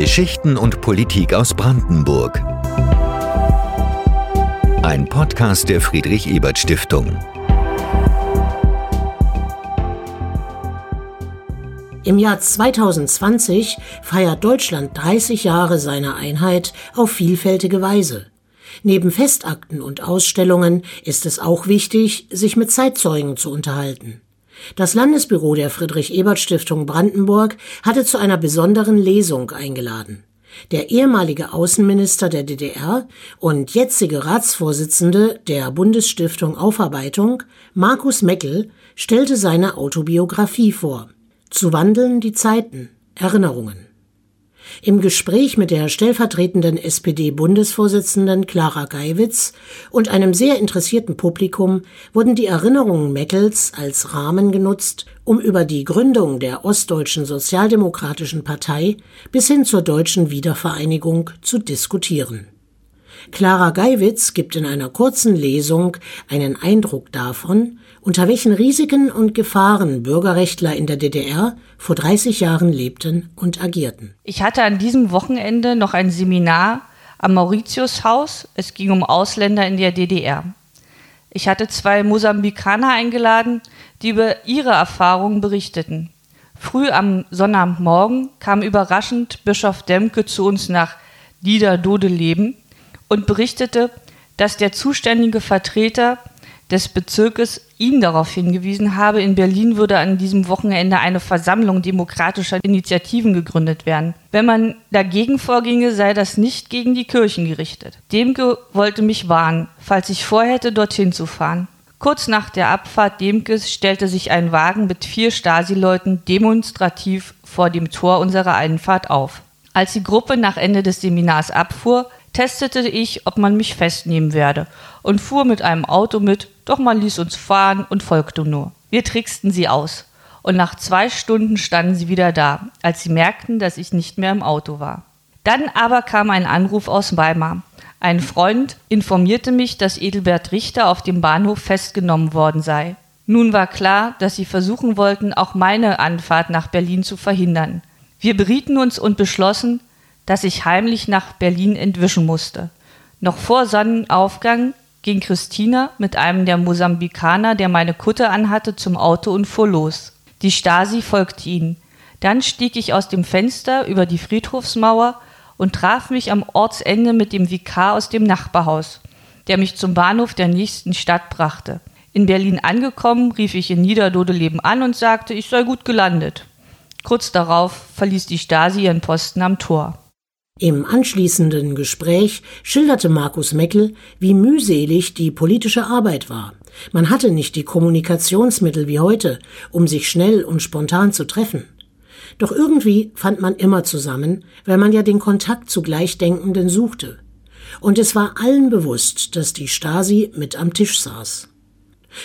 Geschichten und Politik aus Brandenburg. Ein Podcast der Friedrich Ebert Stiftung. Im Jahr 2020 feiert Deutschland 30 Jahre seiner Einheit auf vielfältige Weise. Neben Festakten und Ausstellungen ist es auch wichtig, sich mit Zeitzeugen zu unterhalten. Das Landesbüro der Friedrich-Ebert-Stiftung Brandenburg hatte zu einer besonderen Lesung eingeladen. Der ehemalige Außenminister der DDR und jetzige Ratsvorsitzende der Bundesstiftung Aufarbeitung, Markus Meckel, stellte seine Autobiografie vor. Zu wandeln die Zeiten, Erinnerungen. Im Gespräch mit der stellvertretenden SPD-Bundesvorsitzenden Clara Geiwitz und einem sehr interessierten Publikum wurden die Erinnerungen Meckels als Rahmen genutzt, um über die Gründung der Ostdeutschen Sozialdemokratischen Partei bis hin zur deutschen Wiedervereinigung zu diskutieren. Clara Geiwitz gibt in einer kurzen Lesung einen Eindruck davon, unter welchen Risiken und Gefahren Bürgerrechtler in der DDR vor 30 Jahren lebten und agierten. Ich hatte an diesem Wochenende noch ein Seminar am Mauritiushaus. Es ging um Ausländer in der DDR. Ich hatte zwei Mosambikaner eingeladen, die über ihre Erfahrungen berichteten. Früh am Sonnabendmorgen kam überraschend Bischof Demke zu uns nach Niederdodeleben und berichtete, dass der zuständige Vertreter des Bezirkes ihn darauf hingewiesen habe, in Berlin würde an diesem Wochenende eine Versammlung demokratischer Initiativen gegründet werden. Wenn man dagegen vorginge, sei das nicht gegen die Kirchen gerichtet. Demke wollte mich warnen, falls ich vorhätte, dorthin zu fahren. Kurz nach der Abfahrt Demkes stellte sich ein Wagen mit vier Stasi-Leuten demonstrativ vor dem Tor unserer Einfahrt auf. Als die Gruppe nach Ende des Seminars abfuhr, testete ich, ob man mich festnehmen werde und fuhr mit einem Auto mit, doch man ließ uns fahren und folgte nur. Wir tricksten sie aus. Und nach zwei Stunden standen sie wieder da, als sie merkten, dass ich nicht mehr im Auto war. Dann aber kam ein Anruf aus Weimar. Ein Freund informierte mich, dass Edelbert Richter auf dem Bahnhof festgenommen worden sei. Nun war klar, dass sie versuchen wollten, auch meine Anfahrt nach Berlin zu verhindern. Wir berieten uns und beschlossen, dass ich heimlich nach Berlin entwischen musste. Noch vor Sonnenaufgang ging Christina mit einem der Mosambikaner, der meine Kutte anhatte, zum Auto und fuhr los. Die Stasi folgte ihnen. Dann stieg ich aus dem Fenster über die Friedhofsmauer und traf mich am Ortsende mit dem Vikar aus dem Nachbarhaus, der mich zum Bahnhof der nächsten Stadt brachte. In Berlin angekommen, rief ich in Niederdodeleben an und sagte, ich sei gut gelandet. Kurz darauf verließ die Stasi ihren Posten am Tor. Im anschließenden Gespräch schilderte Markus Meckel, wie mühselig die politische Arbeit war. Man hatte nicht die Kommunikationsmittel wie heute, um sich schnell und spontan zu treffen. Doch irgendwie fand man immer zusammen, weil man ja den Kontakt zu Gleichdenkenden suchte. Und es war allen bewusst, dass die Stasi mit am Tisch saß.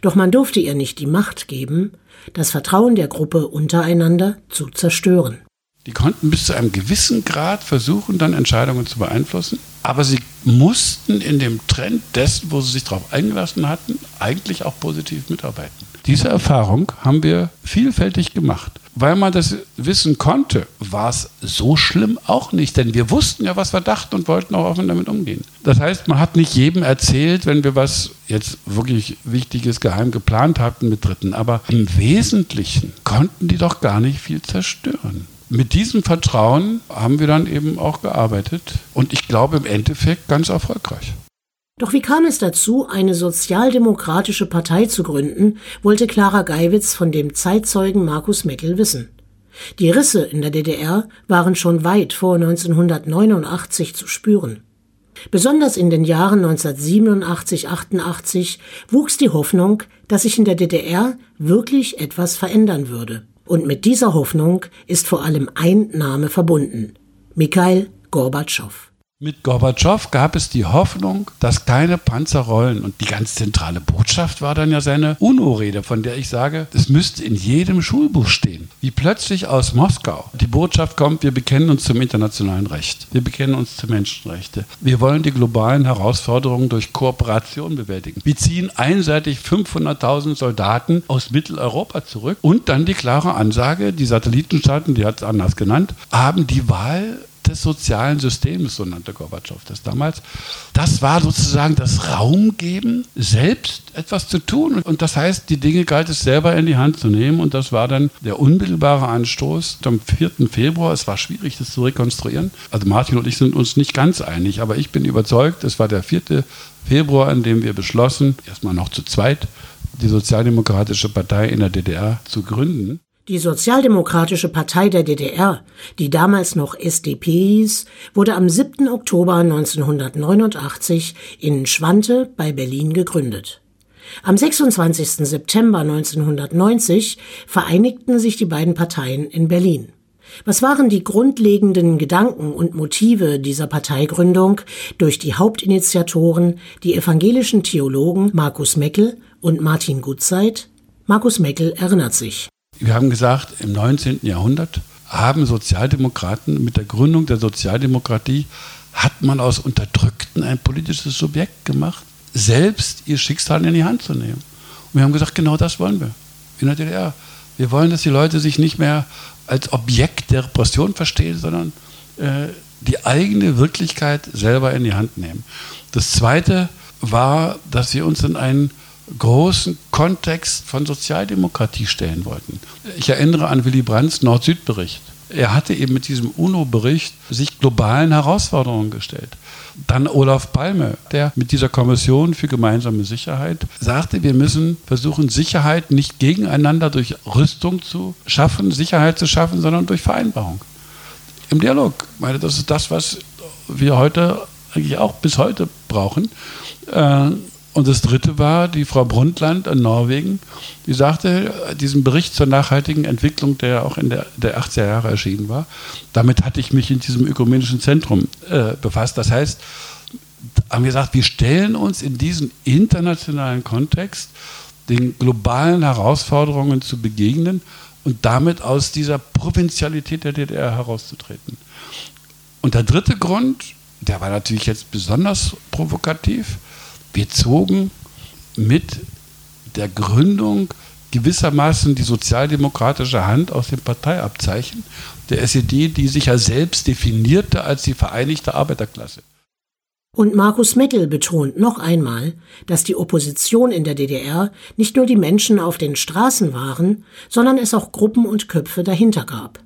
Doch man durfte ihr nicht die Macht geben, das Vertrauen der Gruppe untereinander zu zerstören. Die konnten bis zu einem gewissen Grad versuchen, dann Entscheidungen zu beeinflussen. Aber sie mussten in dem Trend dessen, wo sie sich darauf eingelassen hatten, eigentlich auch positiv mitarbeiten. Diese Erfahrung haben wir vielfältig gemacht. Weil man das wissen konnte, war es so schlimm auch nicht, denn wir wussten ja, was wir dachten und wollten auch offen damit umgehen. Das heißt, man hat nicht jedem erzählt, wenn wir was jetzt wirklich Wichtiges geheim geplant hatten mit Dritten, aber im Wesentlichen konnten die doch gar nicht viel zerstören mit diesem Vertrauen haben wir dann eben auch gearbeitet und ich glaube im Endeffekt ganz erfolgreich. Doch wie kam es dazu, eine sozialdemokratische Partei zu gründen, wollte Clara Geiwitz von dem Zeitzeugen Markus Meckel wissen. Die Risse in der DDR waren schon weit vor 1989 zu spüren. Besonders in den Jahren 1987, 88 wuchs die Hoffnung, dass sich in der DDR wirklich etwas verändern würde. Und mit dieser Hoffnung ist vor allem ein Name verbunden. Mikhail Gorbatschow. Mit Gorbatschow gab es die Hoffnung, dass keine Panzer rollen. Und die ganz zentrale Botschaft war dann ja seine UNO-Rede, von der ich sage, das müsste in jedem Schulbuch stehen. Wie plötzlich aus Moskau die Botschaft kommt, wir bekennen uns zum internationalen Recht. Wir bekennen uns zu Menschenrechte. Wir wollen die globalen Herausforderungen durch Kooperation bewältigen. Wir ziehen einseitig 500.000 Soldaten aus Mitteleuropa zurück. Und dann die klare Ansage, die Satellitenstaaten, die hat es anders genannt, haben die Wahl des sozialen Systems, so nannte Gorbatschow das damals. Das war sozusagen das Raumgeben, selbst etwas zu tun. Und das heißt, die Dinge galt es selber in die Hand zu nehmen. Und das war dann der unmittelbare Anstoß am 4. Februar. Es war schwierig, das zu rekonstruieren. Also Martin und ich sind uns nicht ganz einig, aber ich bin überzeugt, es war der 4. Februar, an dem wir beschlossen, erstmal noch zu zweit, die Sozialdemokratische Partei in der DDR zu gründen. Die Sozialdemokratische Partei der DDR, die damals noch SDP hieß, wurde am 7. Oktober 1989 in Schwante bei Berlin gegründet. Am 26. September 1990 vereinigten sich die beiden Parteien in Berlin. Was waren die grundlegenden Gedanken und Motive dieser Parteigründung durch die Hauptinitiatoren, die evangelischen Theologen Markus Meckel und Martin Gutzeit? Markus Meckel erinnert sich. Wir haben gesagt, im 19. Jahrhundert haben Sozialdemokraten mit der Gründung der Sozialdemokratie hat man aus Unterdrückten ein politisches Subjekt gemacht, selbst ihr Schicksal in die Hand zu nehmen. Und wir haben gesagt, genau das wollen wir in der DDR. Wir wollen, dass die Leute sich nicht mehr als Objekt der Repression verstehen, sondern äh, die eigene Wirklichkeit selber in die Hand nehmen. Das Zweite war, dass wir uns in einen großen Kontext von Sozialdemokratie stellen wollten. Ich erinnere an Willy Brandts Nord-Süd-Bericht. Er hatte eben mit diesem UNO-Bericht sich globalen Herausforderungen gestellt. Dann Olaf Palme, der mit dieser Kommission für gemeinsame Sicherheit sagte, wir müssen versuchen, Sicherheit nicht gegeneinander durch Rüstung zu schaffen, Sicherheit zu schaffen, sondern durch Vereinbarung. Im Dialog. Ich meine, das ist das, was wir heute eigentlich auch bis heute brauchen. Und das dritte war die Frau Brundtland in Norwegen, die sagte, diesen Bericht zur nachhaltigen Entwicklung, der auch in der, der 80er Jahre erschienen war, damit hatte ich mich in diesem ökumenischen Zentrum äh, befasst. Das heißt, haben wir gesagt, wir stellen uns in diesen internationalen Kontext den globalen Herausforderungen zu begegnen und damit aus dieser Provinzialität der DDR herauszutreten. Und der dritte Grund, der war natürlich jetzt besonders provokativ, wir zogen mit der Gründung gewissermaßen die sozialdemokratische Hand aus dem Parteiabzeichen der SED, die sich ja selbst definierte als die Vereinigte Arbeiterklasse. Und Markus Meckel betont noch einmal, dass die Opposition in der DDR nicht nur die Menschen auf den Straßen waren, sondern es auch Gruppen und Köpfe dahinter gab.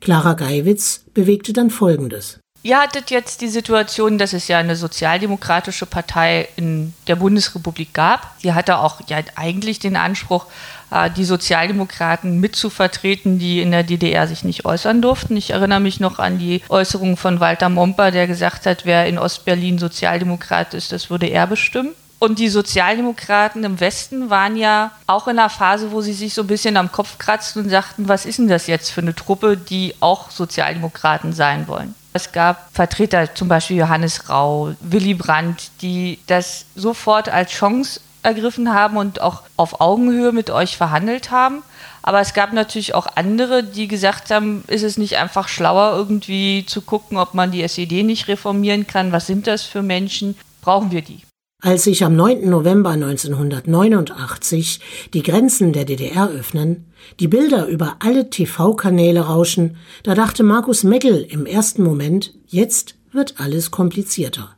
Clara Geiwitz bewegte dann Folgendes. Ihr hattet jetzt die Situation, dass es ja eine sozialdemokratische Partei in der Bundesrepublik gab. Die hatte auch ja eigentlich den Anspruch, äh, die Sozialdemokraten mitzuvertreten, die in der DDR sich nicht äußern durften. Ich erinnere mich noch an die Äußerung von Walter Momper, der gesagt hat, wer in Ostberlin Sozialdemokrat ist, das würde er bestimmen. Und die Sozialdemokraten im Westen waren ja auch in einer Phase, wo sie sich so ein bisschen am Kopf kratzten und sagten, was ist denn das jetzt für eine Truppe, die auch Sozialdemokraten sein wollen. Es gab Vertreter, zum Beispiel Johannes Rau, Willy Brandt, die das sofort als Chance ergriffen haben und auch auf Augenhöhe mit euch verhandelt haben. Aber es gab natürlich auch andere, die gesagt haben, ist es nicht einfach schlauer, irgendwie zu gucken, ob man die SED nicht reformieren kann? Was sind das für Menschen? Brauchen wir die? Als sich am 9. November 1989 die Grenzen der DDR öffnen, die Bilder über alle TV-Kanäle rauschen, da dachte Markus Meckel im ersten Moment, jetzt wird alles komplizierter.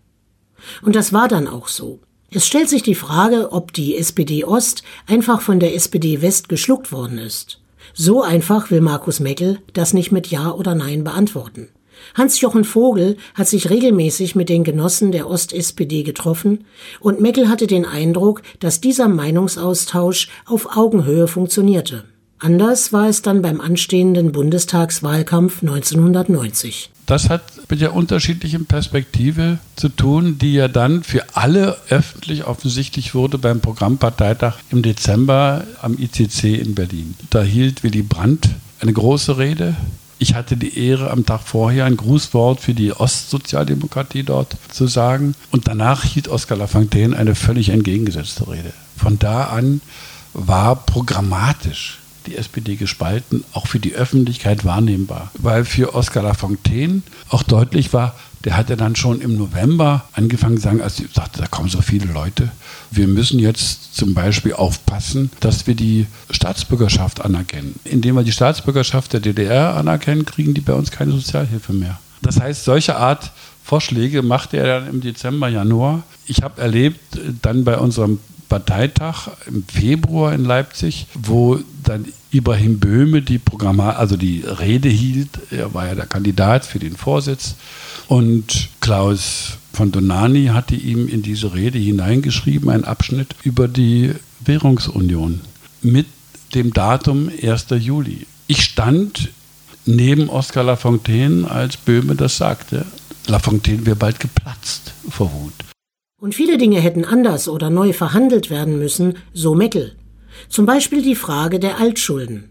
Und das war dann auch so. Es stellt sich die Frage, ob die SPD Ost einfach von der SPD West geschluckt worden ist. So einfach will Markus Meckel das nicht mit Ja oder Nein beantworten. Hans-Jochen Vogel hat sich regelmäßig mit den Genossen der Ost-SPD getroffen und Meckel hatte den Eindruck, dass dieser Meinungsaustausch auf Augenhöhe funktionierte. Anders war es dann beim anstehenden Bundestagswahlkampf 1990. Das hat mit der unterschiedlichen Perspektive zu tun, die ja dann für alle öffentlich offensichtlich wurde beim Programmparteitag im Dezember am ICC in Berlin. Da hielt Willy Brandt eine große Rede ich hatte die Ehre, am Tag vorher ein Grußwort für die Ostsozialdemokratie dort zu sagen. Und danach hielt Oskar Lafontaine eine völlig entgegengesetzte Rede. Von da an war programmatisch die SPD gespalten, auch für die Öffentlichkeit wahrnehmbar. Weil für Oskar Lafontaine auch deutlich war, der hatte dann schon im November angefangen zu sagen, als ich sagte, da kommen so viele Leute, wir müssen jetzt zum Beispiel aufpassen, dass wir die Staatsbürgerschaft anerkennen. Indem wir die Staatsbürgerschaft der DDR anerkennen, kriegen die bei uns keine Sozialhilfe mehr. Das heißt, solche Art Vorschläge machte er dann im Dezember, Januar. Ich habe erlebt, dann bei unserem Parteitag im Februar in Leipzig, wo dann Ibrahim Böhme die Programma, also die Rede hielt. Er war ja der Kandidat für den Vorsitz. Und Klaus von Donani hatte ihm in diese Rede hineingeschrieben, einen Abschnitt über die Währungsunion mit dem Datum 1. Juli. Ich stand neben Oskar Lafontaine, als Böhme das sagte. Lafontaine wäre bald geplatzt vor Wut. Und viele Dinge hätten anders oder neu verhandelt werden müssen, so Meckel. Zum Beispiel die Frage der Altschulden.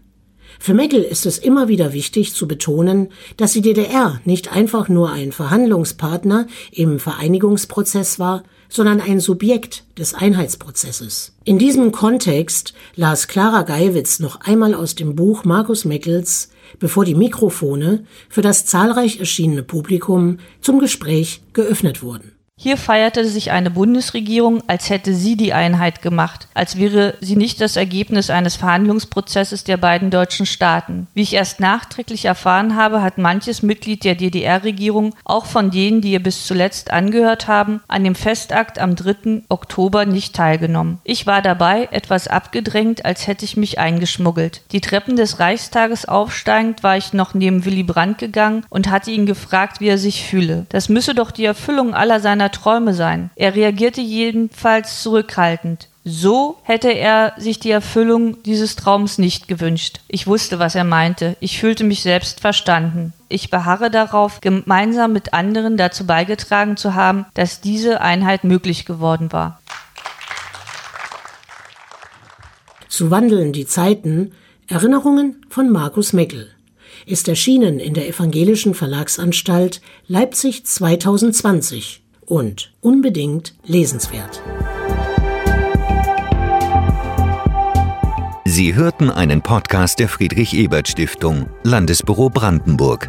Für Meckel ist es immer wieder wichtig zu betonen, dass die DDR nicht einfach nur ein Verhandlungspartner im Vereinigungsprozess war, sondern ein Subjekt des Einheitsprozesses. In diesem Kontext las Clara Geiwitz noch einmal aus dem Buch Markus Meckels, bevor die Mikrofone für das zahlreich erschienene Publikum zum Gespräch geöffnet wurden. Hier feierte sich eine Bundesregierung, als hätte sie die Einheit gemacht, als wäre sie nicht das Ergebnis eines Verhandlungsprozesses der beiden deutschen Staaten. Wie ich erst nachträglich erfahren habe, hat manches Mitglied der DDR-Regierung, auch von denen, die ihr bis zuletzt angehört haben, an dem Festakt am 3. Oktober nicht teilgenommen. Ich war dabei, etwas abgedrängt, als hätte ich mich eingeschmuggelt. Die Treppen des Reichstages aufsteigend war ich noch neben Willy Brandt gegangen und hatte ihn gefragt, wie er sich fühle. Das müsse doch die Erfüllung aller seiner Träume sein. Er reagierte jedenfalls zurückhaltend. So hätte er sich die Erfüllung dieses Traums nicht gewünscht. Ich wusste, was er meinte. Ich fühlte mich selbst verstanden. Ich beharre darauf, gemeinsam mit anderen dazu beigetragen zu haben, dass diese Einheit möglich geworden war. Zu wandeln die Zeiten. Erinnerungen von Markus Meckel. Ist erschienen in der Evangelischen Verlagsanstalt Leipzig 2020 und unbedingt lesenswert. Sie hörten einen Podcast der Friedrich Ebert Stiftung, Landesbüro Brandenburg.